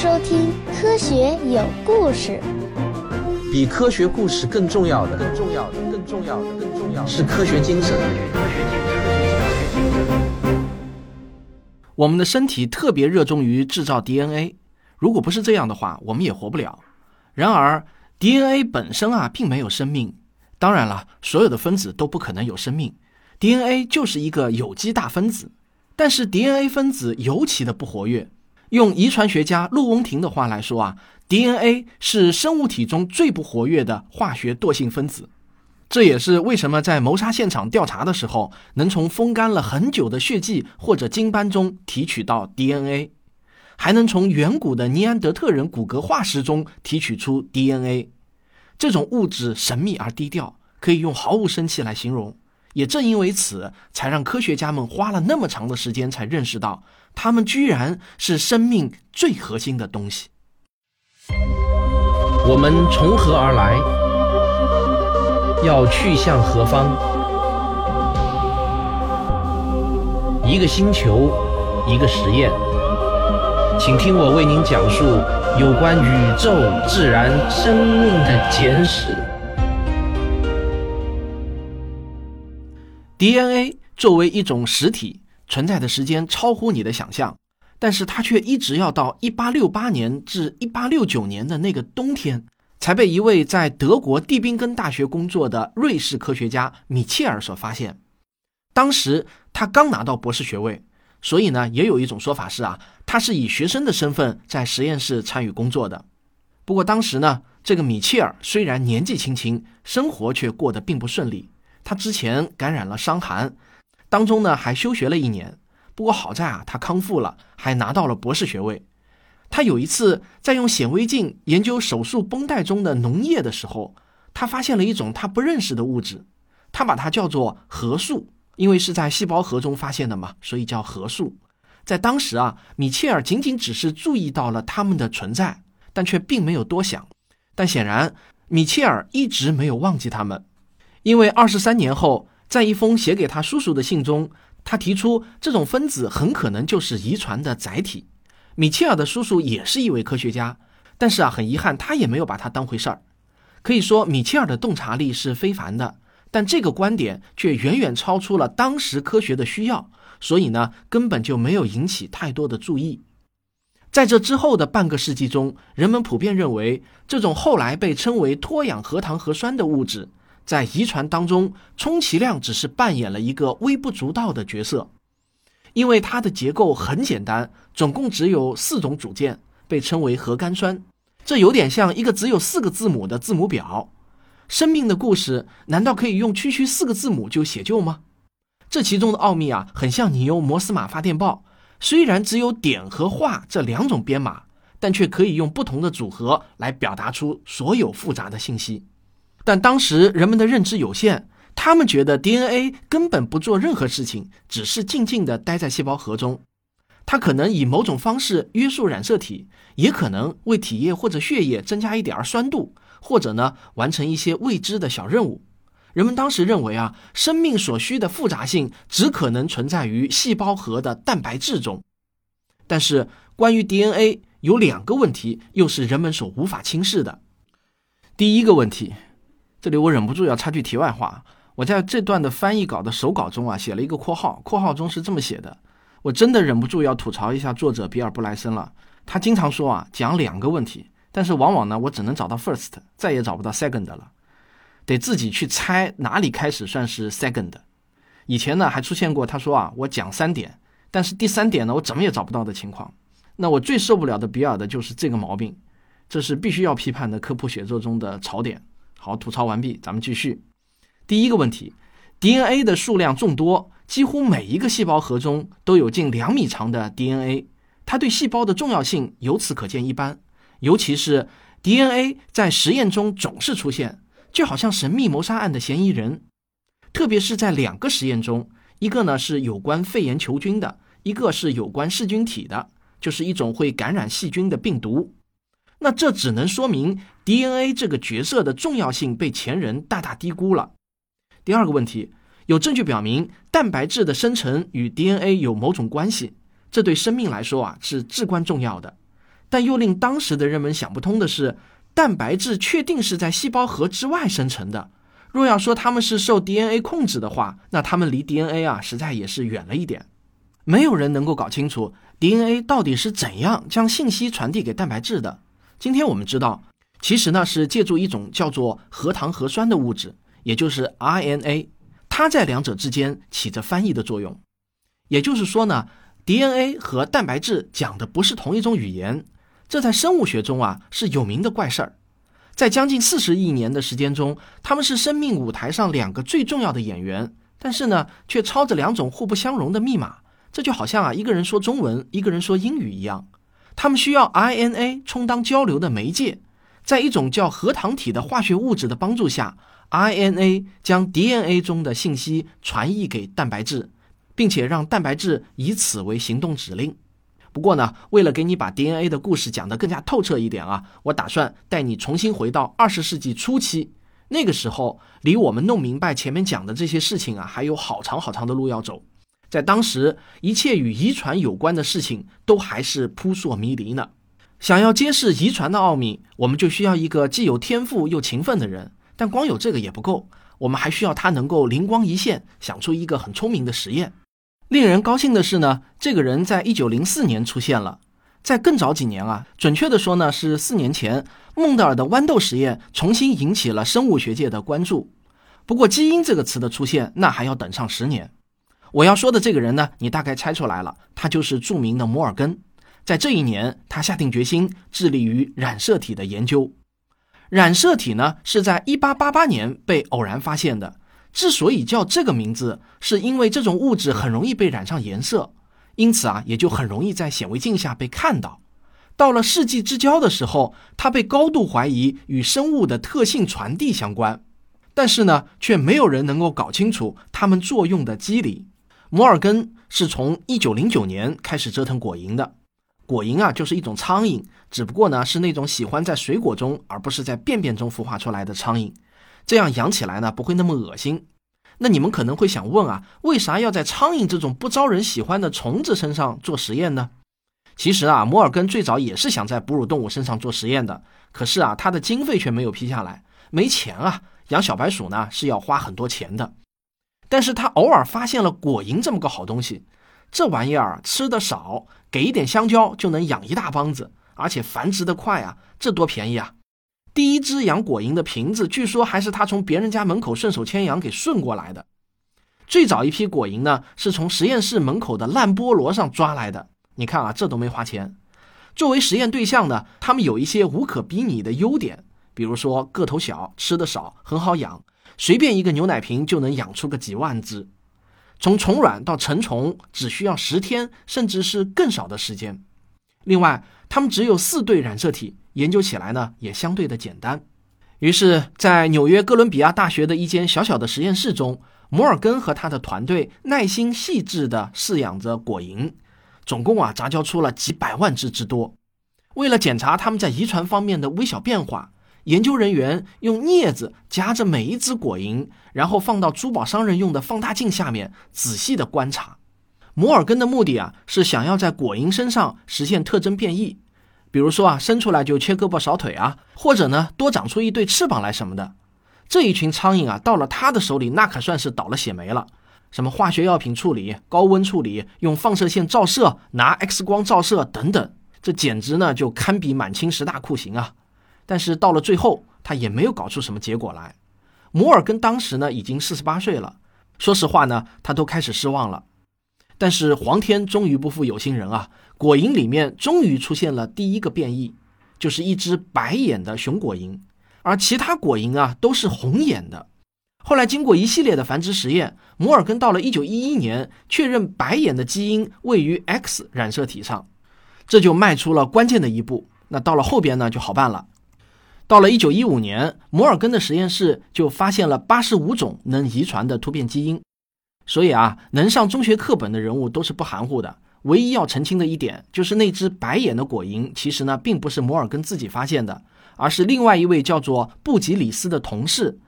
收听《科学有故事》。比科学故事更重要的，更重要的，更重要的，更重要的是科学精神。我们的身体特别热衷于制造 DNA，如果不是这样的话，我们也活不了。然而，DNA 本身啊，并没有生命。当然了，所有的分子都不可能有生命。DNA 就是一个有机大分子，但是 DNA 分子尤其的不活跃。用遗传学家陆翁廷的话来说啊，DNA 是生物体中最不活跃的化学惰性分子。这也是为什么在谋杀现场调查的时候，能从风干了很久的血迹或者精斑中提取到 DNA，还能从远古的尼安德特人骨骼化石中提取出 DNA。这种物质神秘而低调，可以用毫无生气来形容。也正因为此，才让科学家们花了那么长的时间才认识到，它们居然是生命最核心的东西。我们从何而来？要去向何方？一个星球，一个实验，请听我为您讲述有关宇宙、自然、生命的简史。DNA 作为一种实体存在的时间超乎你的想象，但是它却一直要到1868年至1869年的那个冬天，才被一位在德国蒂宾根大学工作的瑞士科学家米切尔所发现。当时他刚拿到博士学位，所以呢，也有一种说法是啊，他是以学生的身份在实验室参与工作的。不过当时呢，这个米切尔虽然年纪轻轻，生活却过得并不顺利。他之前感染了伤寒，当中呢还休学了一年。不过好在啊，他康复了，还拿到了博士学位。他有一次在用显微镜研究手术绷带中的脓液的时候，他发现了一种他不认识的物质，他把它叫做核素，因为是在细胞核中发现的嘛，所以叫核素。在当时啊，米切尔仅仅只是注意到了它们的存在，但却并没有多想。但显然，米切尔一直没有忘记它们。因为二十三年后，在一封写给他叔叔的信中，他提出这种分子很可能就是遗传的载体。米切尔的叔叔也是一位科学家，但是啊，很遗憾，他也没有把它当回事儿。可以说，米切尔的洞察力是非凡的，但这个观点却远远超出了当时科学的需要，所以呢，根本就没有引起太多的注意。在这之后的半个世纪中，人们普遍认为，这种后来被称为脱氧核糖核酸的物质。在遗传当中，充其量只是扮演了一个微不足道的角色，因为它的结构很简单，总共只有四种组件，被称为核苷酸。这有点像一个只有四个字母的字母表。生命的故事难道可以用区区四个字母就写就吗？这其中的奥秘啊，很像你用摩斯码发电报，虽然只有点和画这两种编码，但却可以用不同的组合来表达出所有复杂的信息。但当时人们的认知有限，他们觉得 DNA 根本不做任何事情，只是静静地待在细胞核中。它可能以某种方式约束染色体，也可能为体液或者血液增加一点儿酸度，或者呢完成一些未知的小任务。人们当时认为啊，生命所需的复杂性只可能存在于细胞核的蛋白质中。但是关于 DNA 有两个问题，又是人们所无法轻视的。第一个问题。这里我忍不住要插句题外话，我在这段的翻译稿的手稿中啊写了一个括号，括号中是这么写的，我真的忍不住要吐槽一下作者比尔布莱森了。他经常说啊讲两个问题，但是往往呢我只能找到 first，再也找不到 second 了，得自己去猜哪里开始算是 second。以前呢还出现过他说啊我讲三点，但是第三点呢我怎么也找不到的情况。那我最受不了的比尔的就是这个毛病，这是必须要批判的科普写作中的槽点。好，吐槽完毕，咱们继续。第一个问题，DNA 的数量众多，几乎每一个细胞核中都有近两米长的 DNA，它对细胞的重要性由此可见一斑。尤其是 DNA 在实验中总是出现，就好像神秘谋杀案的嫌疑人。特别是在两个实验中，一个呢是有关肺炎球菌的，一个是有关噬菌体的，就是一种会感染细菌的病毒。那这只能说明 DNA 这个角色的重要性被前人大大低估了。第二个问题，有证据表明蛋白质的生成与 DNA 有某种关系，这对生命来说啊是至关重要的。但又令当时的人们想不通的是，蛋白质确定是在细胞核之外生成的。若要说它们是受 DNA 控制的话，那它们离 DNA 啊实在也是远了一点。没有人能够搞清楚 DNA 到底是怎样将信息传递给蛋白质的。今天我们知道，其实呢是借助一种叫做核糖核酸的物质，也就是 RNA，它在两者之间起着翻译的作用。也就是说呢，DNA 和蛋白质讲的不是同一种语言，这在生物学中啊是有名的怪事儿。在将近四十亿年的时间中，他们是生命舞台上两个最重要的演员，但是呢，却抄着两种互不相容的密码。这就好像啊，一个人说中文，一个人说英语一样。他们需要 RNA 充当交流的媒介，在一种叫核糖体的化学物质的帮助下，RNA 将 DNA 中的信息传译给蛋白质，并且让蛋白质以此为行动指令。不过呢，为了给你把 DNA 的故事讲得更加透彻一点啊，我打算带你重新回到二十世纪初期。那个时候，离我们弄明白前面讲的这些事情啊，还有好长好长的路要走。在当时，一切与遗传有关的事情都还是扑朔迷离呢。想要揭示遗传的奥秘，我们就需要一个既有天赋又勤奋的人。但光有这个也不够，我们还需要他能够灵光一现，想出一个很聪明的实验。令人高兴的是呢，这个人在一九零四年出现了。在更早几年啊，准确的说呢，是四年前，孟德尔的豌豆实验重新引起了生物学界的关注。不过，基因这个词的出现，那还要等上十年。我要说的这个人呢，你大概猜出来了，他就是著名的摩尔根。在这一年，他下定决心致力于染色体的研究。染色体呢，是在一八八八年被偶然发现的。之所以叫这个名字，是因为这种物质很容易被染上颜色，因此啊，也就很容易在显微镜下被看到。到了世纪之交的时候，它被高度怀疑与生物的特性传递相关，但是呢，却没有人能够搞清楚它们作用的机理。摩尔根是从一九零九年开始折腾果蝇的，果蝇啊，就是一种苍蝇，只不过呢，是那种喜欢在水果中而不是在便便中孵化出来的苍蝇。这样养起来呢，不会那么恶心。那你们可能会想问啊，为啥要在苍蝇这种不招人喜欢的虫子身上做实验呢？其实啊，摩尔根最早也是想在哺乳动物身上做实验的，可是啊，他的经费却没有批下来，没钱啊。养小白鼠呢是要花很多钱的。但是他偶尔发现了果蝇这么个好东西，这玩意儿吃的少，给一点香蕉就能养一大帮子，而且繁殖的快啊，这多便宜啊！第一只养果蝇的瓶子，据说还是他从别人家门口顺手牵羊给顺过来的。最早一批果蝇呢，是从实验室门口的烂菠萝上抓来的。你看啊，这都没花钱。作为实验对象呢，他们有一些无可比拟的优点，比如说个头小、吃的少、很好养，随便一个牛奶瓶就能养出个几万只。从虫卵到成虫只需要十天，甚至是更少的时间。另外，他们只有四对染色体。研究起来呢也相对的简单，于是，在纽约哥伦比亚大学的一间小小的实验室中，摩尔根和他的团队耐心细致地饲养着果蝇，总共啊杂交出了几百万只之多。为了检查它们在遗传方面的微小变化，研究人员用镊子夹着每一只果蝇，然后放到珠宝商人用的放大镜下面仔细地观察。摩尔根的目的啊是想要在果蝇身上实现特征变异。比如说啊，生出来就缺胳膊少腿啊，或者呢多长出一对翅膀来什么的，这一群苍蝇啊，到了他的手里，那可算是倒了血霉了。什么化学药品处理、高温处理、用放射线照射、拿 X 光照射等等，这简直呢就堪比满清十大酷刑啊！但是到了最后，他也没有搞出什么结果来。摩尔根当时呢已经四十八岁了，说实话呢，他都开始失望了。但是皇天终于不负有心人啊！果蝇里面终于出现了第一个变异，就是一只白眼的雄果蝇，而其他果蝇啊都是红眼的。后来经过一系列的繁殖实验，摩尔根到了1911年确认白眼的基因位于 X 染色体上，这就迈出了关键的一步。那到了后边呢就好办了。到了1915年，摩尔根的实验室就发现了85种能遗传的突变基因。所以啊，能上中学课本的人物都是不含糊的。唯一要澄清的一点，就是那只白眼的果蝇，其实呢，并不是摩尔根自己发现的，而是另外一位叫做布吉里斯的同事。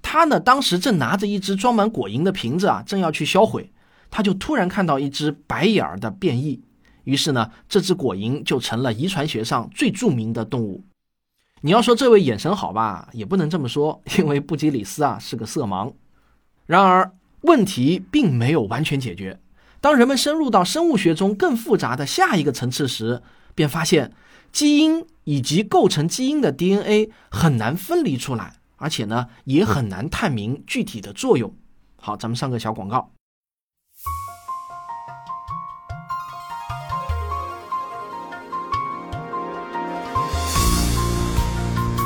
他呢，当时正拿着一只装满果蝇的瓶子啊，正要去销毁，他就突然看到一只白眼儿的变异，于是呢，这只果蝇就成了遗传学上最著名的动物。你要说这位眼神好吧，也不能这么说，因为布基里斯啊是个色盲。然而，问题并没有完全解决。当人们深入到生物学中更复杂的下一个层次时，便发现基因以及构成基因的 DNA 很难分离出来，而且呢，也很难探明具体的作用。好，咱们上个小广告。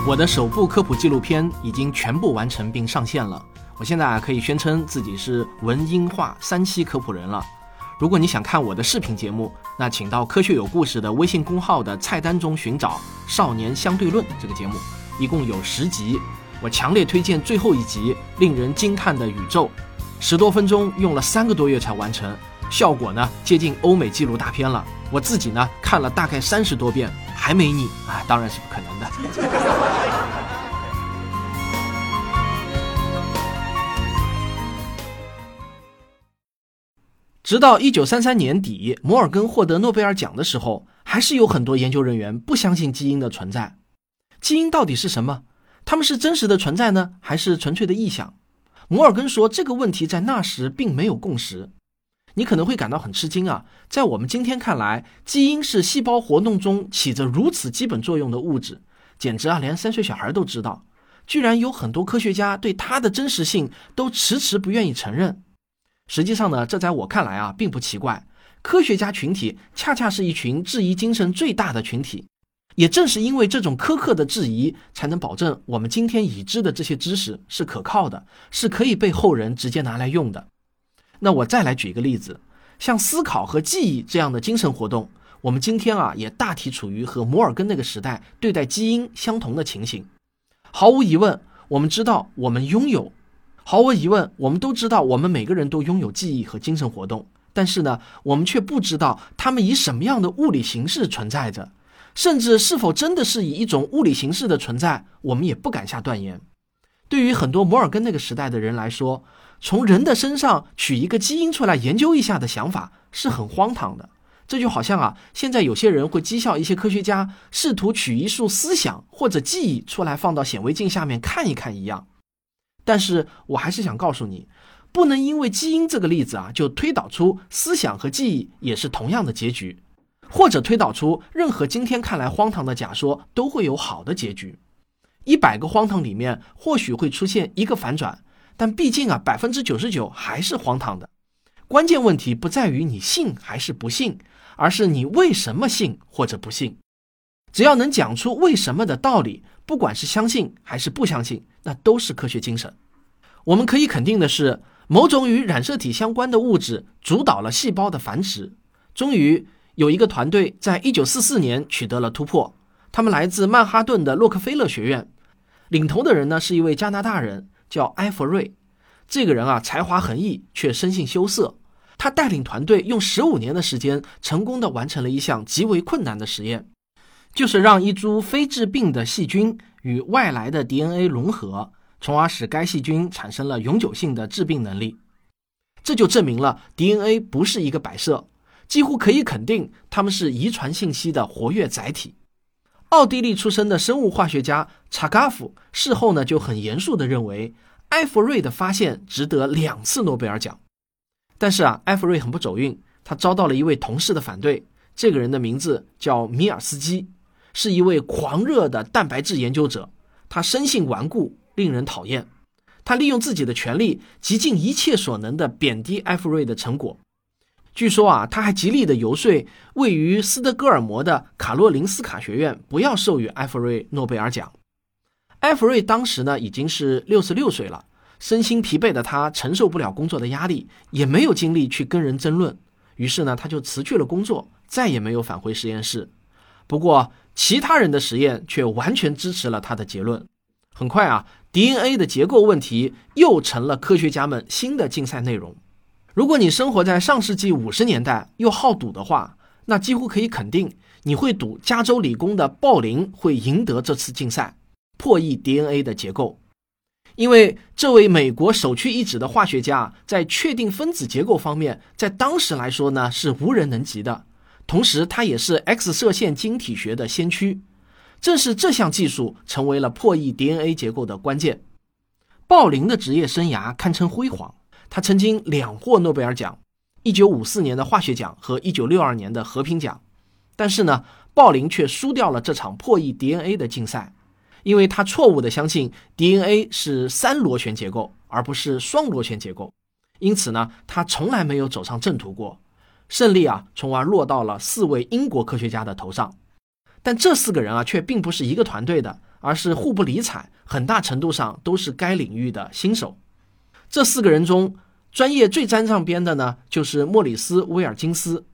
我的首部科普纪录片已经全部完成并上线了。我现在啊可以宣称自己是文音画三期科普人了。如果你想看我的视频节目，那请到科学有故事的微信公号的菜单中寻找《少年相对论》这个节目，一共有十集。我强烈推荐最后一集令人惊叹的宇宙，十多分钟用了三个多月才完成，效果呢接近欧美纪录大片了。我自己呢看了大概三十多遍，还没你啊，当然是不可能的。直到一九三三年底，摩尔根获得诺贝尔奖的时候，还是有很多研究人员不相信基因的存在。基因到底是什么？他们是真实的存在呢，还是纯粹的臆想？摩尔根说，这个问题在那时并没有共识。你可能会感到很吃惊啊，在我们今天看来，基因是细胞活动中起着如此基本作用的物质，简直啊，连三岁小孩都知道。居然有很多科学家对它的真实性都迟迟不愿意承认。实际上呢，这在我看来啊，并不奇怪。科学家群体恰恰是一群质疑精神最大的群体，也正是因为这种苛刻的质疑，才能保证我们今天已知的这些知识是可靠的，是可以被后人直接拿来用的。那我再来举一个例子，像思考和记忆这样的精神活动，我们今天啊，也大体处于和摩尔根那个时代对待基因相同的情形。毫无疑问，我们知道我们拥有。毫无疑问，我们都知道，我们每个人都拥有记忆和精神活动，但是呢，我们却不知道它们以什么样的物理形式存在着，甚至是否真的是以一种物理形式的存在，我们也不敢下断言。对于很多摩尔根那个时代的人来说，从人的身上取一个基因出来研究一下的想法是很荒唐的。这就好像啊，现在有些人会讥笑一些科学家试图取一束思想或者记忆出来放到显微镜下面看一看一样。但是我还是想告诉你，不能因为基因这个例子啊，就推导出思想和记忆也是同样的结局，或者推导出任何今天看来荒唐的假说都会有好的结局。一百个荒唐里面或许会出现一个反转，但毕竟啊，百分之九十九还是荒唐的。关键问题不在于你信还是不信，而是你为什么信或者不信。只要能讲出为什么的道理。不管是相信还是不相信，那都是科学精神。我们可以肯定的是，某种与染色体相关的物质主导了细胞的繁殖。终于有一个团队在1944年取得了突破，他们来自曼哈顿的洛克菲勒学院，领头的人呢是一位加拿大人，叫埃弗瑞。这个人啊，才华横溢，却生性羞涩。他带领团队用15年的时间，成功的完成了一项极为困难的实验。就是让一株非致病的细菌与外来的 DNA 融合，从而使该细菌产生了永久性的致病能力。这就证明了 DNA 不是一个摆设，几乎可以肯定它们是遗传信息的活跃载体。奥地利出生的生物化学家查嘎夫事后呢就很严肃地认为，埃弗瑞的发现值得两次诺贝尔奖。但是啊，埃弗瑞很不走运，他遭到了一位同事的反对。这个人的名字叫米尔斯基。是一位狂热的蛋白质研究者，他生性顽固，令人讨厌。他利用自己的权力，极尽一切所能的贬低埃弗瑞的成果。据说啊，他还极力的游说位于斯德哥尔摩的卡洛林斯卡学院不要授予埃弗瑞诺贝尔奖。埃弗瑞当时呢已经是六十六岁了，身心疲惫的他承受不了工作的压力，也没有精力去跟人争论。于是呢，他就辞去了工作，再也没有返回实验室。不过，其他人的实验却完全支持了他的结论。很快啊，DNA 的结构问题又成了科学家们新的竞赛内容。如果你生活在上世纪五十年代又好赌的话，那几乎可以肯定你会赌加州理工的鲍林会赢得这次竞赛，破译 DNA 的结构。因为这位美国首屈一指的化学家在确定分子结构方面，在当时来说呢是无人能及的。同时他也是 X 射线晶体学的先驱。正是这项技术成为了破译 DNA 结构的关键。鲍林的职业生涯堪称辉煌，他曾经两获诺贝尔奖：1954年的化学奖和1962年的和平奖。但是呢，鲍林却输掉了这场破译 DNA 的竞赛，因为他错误地相信 DNA 是三螺旋结构，而不是双螺旋结构。因此呢，他从来没有走上正途过。胜利啊，从而落到了四位英国科学家的头上。但这四个人啊，却并不是一个团队的，而是互不理睬，很大程度上都是该领域的新手。这四个人中，专业最沾上边的呢，就是莫里斯·威尔金斯。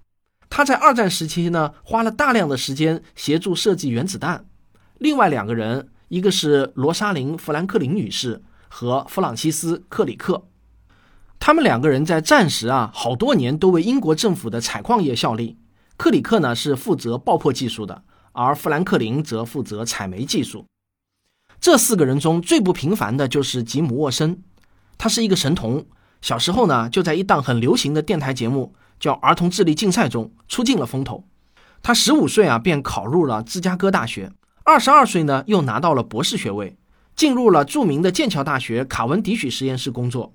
他在二战时期呢，花了大量的时间协助设计原子弹。另外两个人，一个是罗莎琳·富兰克林女士和弗朗西斯·克里克。他们两个人在战时啊，好多年都为英国政府的采矿业效力。克里克呢，是负责爆破技术的。而富兰克林则负责采煤技术。这四个人中最不平凡的就是吉姆·沃森，他是一个神童。小时候呢，就在一档很流行的电台节目叫《儿童智力竞赛》中出尽了风头。他十五岁啊便考入了芝加哥大学，二十二岁呢又拿到了博士学位，进入了著名的剑桥大学卡文迪许实验室工作。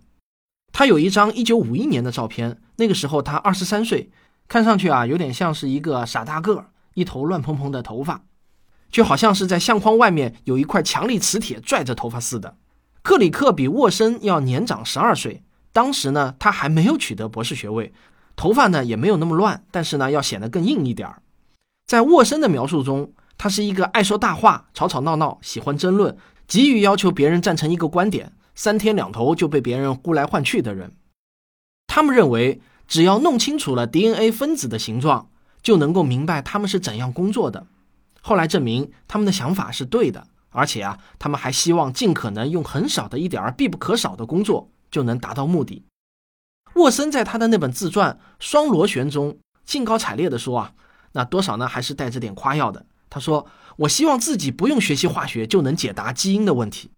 他有一张一九五一年的照片，那个时候他二十三岁，看上去啊有点像是一个傻大个儿。一头乱蓬蓬的头发，就好像是在相框外面有一块强力磁铁拽着头发似的。克里克比沃森要年长十二岁，当时呢他还没有取得博士学位，头发呢也没有那么乱，但是呢要显得更硬一点儿。在沃森的描述中，他是一个爱说大话、吵吵闹闹、喜欢争论、急于要求别人赞成一个观点、三天两头就被别人呼来唤去的人。他们认为，只要弄清楚了 DNA 分子的形状。就能够明白他们是怎样工作的。后来证明他们的想法是对的，而且啊，他们还希望尽可能用很少的一点儿必不可少的工作就能达到目的。沃森在他的那本自传《双螺旋》中兴高采烈地说啊，那多少呢还是带着点夸耀的。他说：“我希望自己不用学习化学就能解答基因的问题。”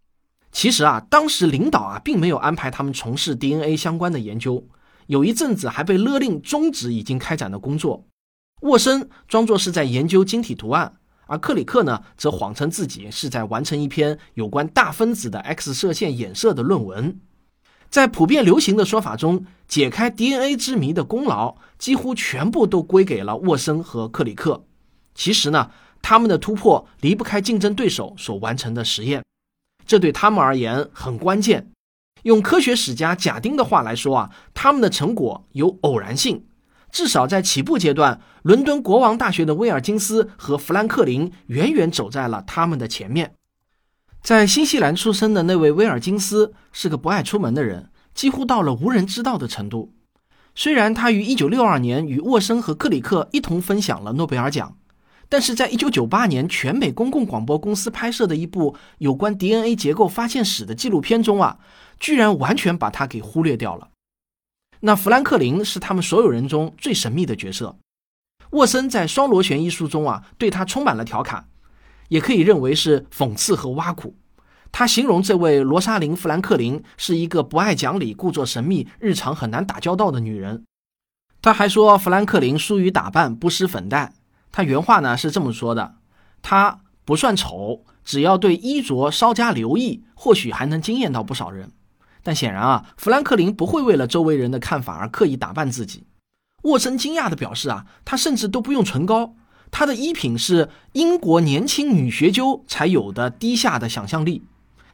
其实啊，当时领导啊并没有安排他们从事 DNA 相关的研究，有一阵子还被勒令终止已经开展的工作。沃森装作是在研究晶体图案，而克里克呢，则谎称自己是在完成一篇有关大分子的 X 射线衍射的论文。在普遍流行的说法中，解开 DNA 之谜的功劳几乎全部都归给了沃森和克里克。其实呢，他们的突破离不开竞争对手所完成的实验，这对他们而言很关键。用科学史家贾丁的话来说啊，他们的成果有偶然性。至少在起步阶段，伦敦国王大学的威尔金斯和富兰克林远远走在了他们的前面。在新西兰出生的那位威尔金斯是个不爱出门的人，几乎到了无人知道的程度。虽然他于1962年与沃森和克里克一同分享了诺贝尔奖，但是在1998年全美公共广播公司拍摄的一部有关 DNA 结构发现史的纪录片中啊，居然完全把他给忽略掉了。那富兰克林是他们所有人中最神秘的角色。沃森在《双螺旋》一书中啊，对他充满了调侃，也可以认为是讽刺和挖苦。他形容这位罗莎琳·富兰克林是一个不爱讲理、故作神秘、日常很难打交道的女人。他还说富兰克林疏于打扮、不施粉黛。他原话呢是这么说的：“他不算丑，只要对衣着稍加留意，或许还能惊艳到不少人。”但显然啊，富兰克林不会为了周围人的看法而刻意打扮自己。沃森惊讶地表示啊，他甚至都不用唇膏，他的衣品是英国年轻女学究才有的低下的想象力。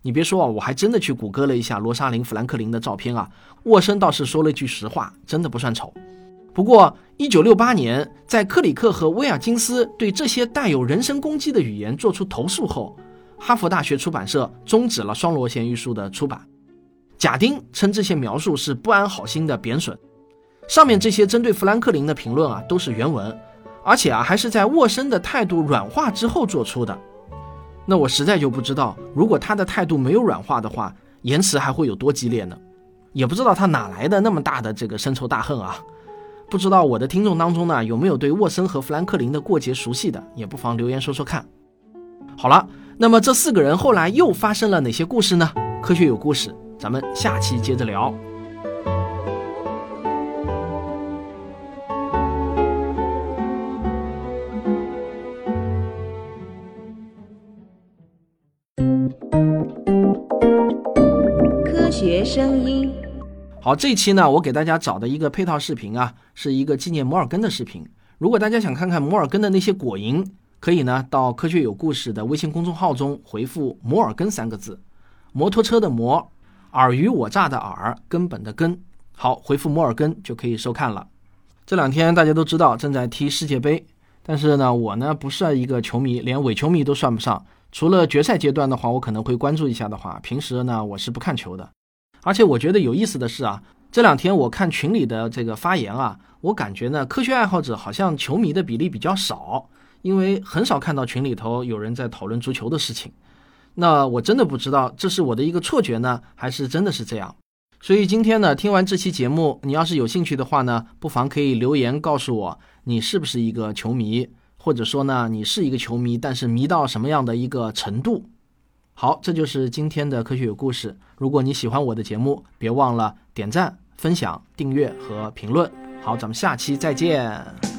你别说啊，我还真的去谷歌了一下罗莎琳·富兰克林的照片啊，沃森倒是说了句实话，真的不算丑。不过，一九六八年，在克里克和威尔金斯对这些带有人身攻击的语言做出投诉后，哈佛大学出版社终止了《双螺旋》一书的出版。贾丁称这些描述是不安好心的贬损，上面这些针对富兰克林的评论啊都是原文，而且啊还是在沃森的态度软化之后做出的。那我实在就不知道，如果他的态度没有软化的话，言辞还会有多激烈呢？也不知道他哪来的那么大的这个深仇大恨啊？不知道我的听众当中呢有没有对沃森和富兰克林的过节熟悉的也不妨留言说说看。好了那么这四个人后来又发生了哪些故事呢？科学有故事咱们下期接着聊。科学声音。好，这期呢，我给大家找的一个配套视频啊，是一个纪念摩尔根的视频。如果大家想看看摩尔根的那些果蝇，可以呢到科学有故事的微信公众号中回复“摩尔根”三个字，摩托车的摩，尔虞我诈的尔，根本的根。好，回复摩尔根就可以收看了。这两天大家都知道正在踢世界杯，但是呢，我呢不是一个球迷，连伪球迷都算不上。除了决赛阶段的话，我可能会关注一下的话，平时呢我是不看球的。而且我觉得有意思的是啊，这两天我看群里的这个发言啊，我感觉呢科学爱好者好像球迷的比例比较少，因为很少看到群里头有人在讨论足球的事情。那我真的不知道这是我的一个错觉呢，还是真的是这样。所以今天呢，听完这期节目，你要是有兴趣的话呢，不妨可以留言告诉我，你是不是一个球迷，或者说呢，你是一个球迷，但是迷到什么样的一个程度？好，这就是今天的科学有故事。如果你喜欢我的节目，别忘了点赞、分享、订阅和评论。好，咱们下期再见。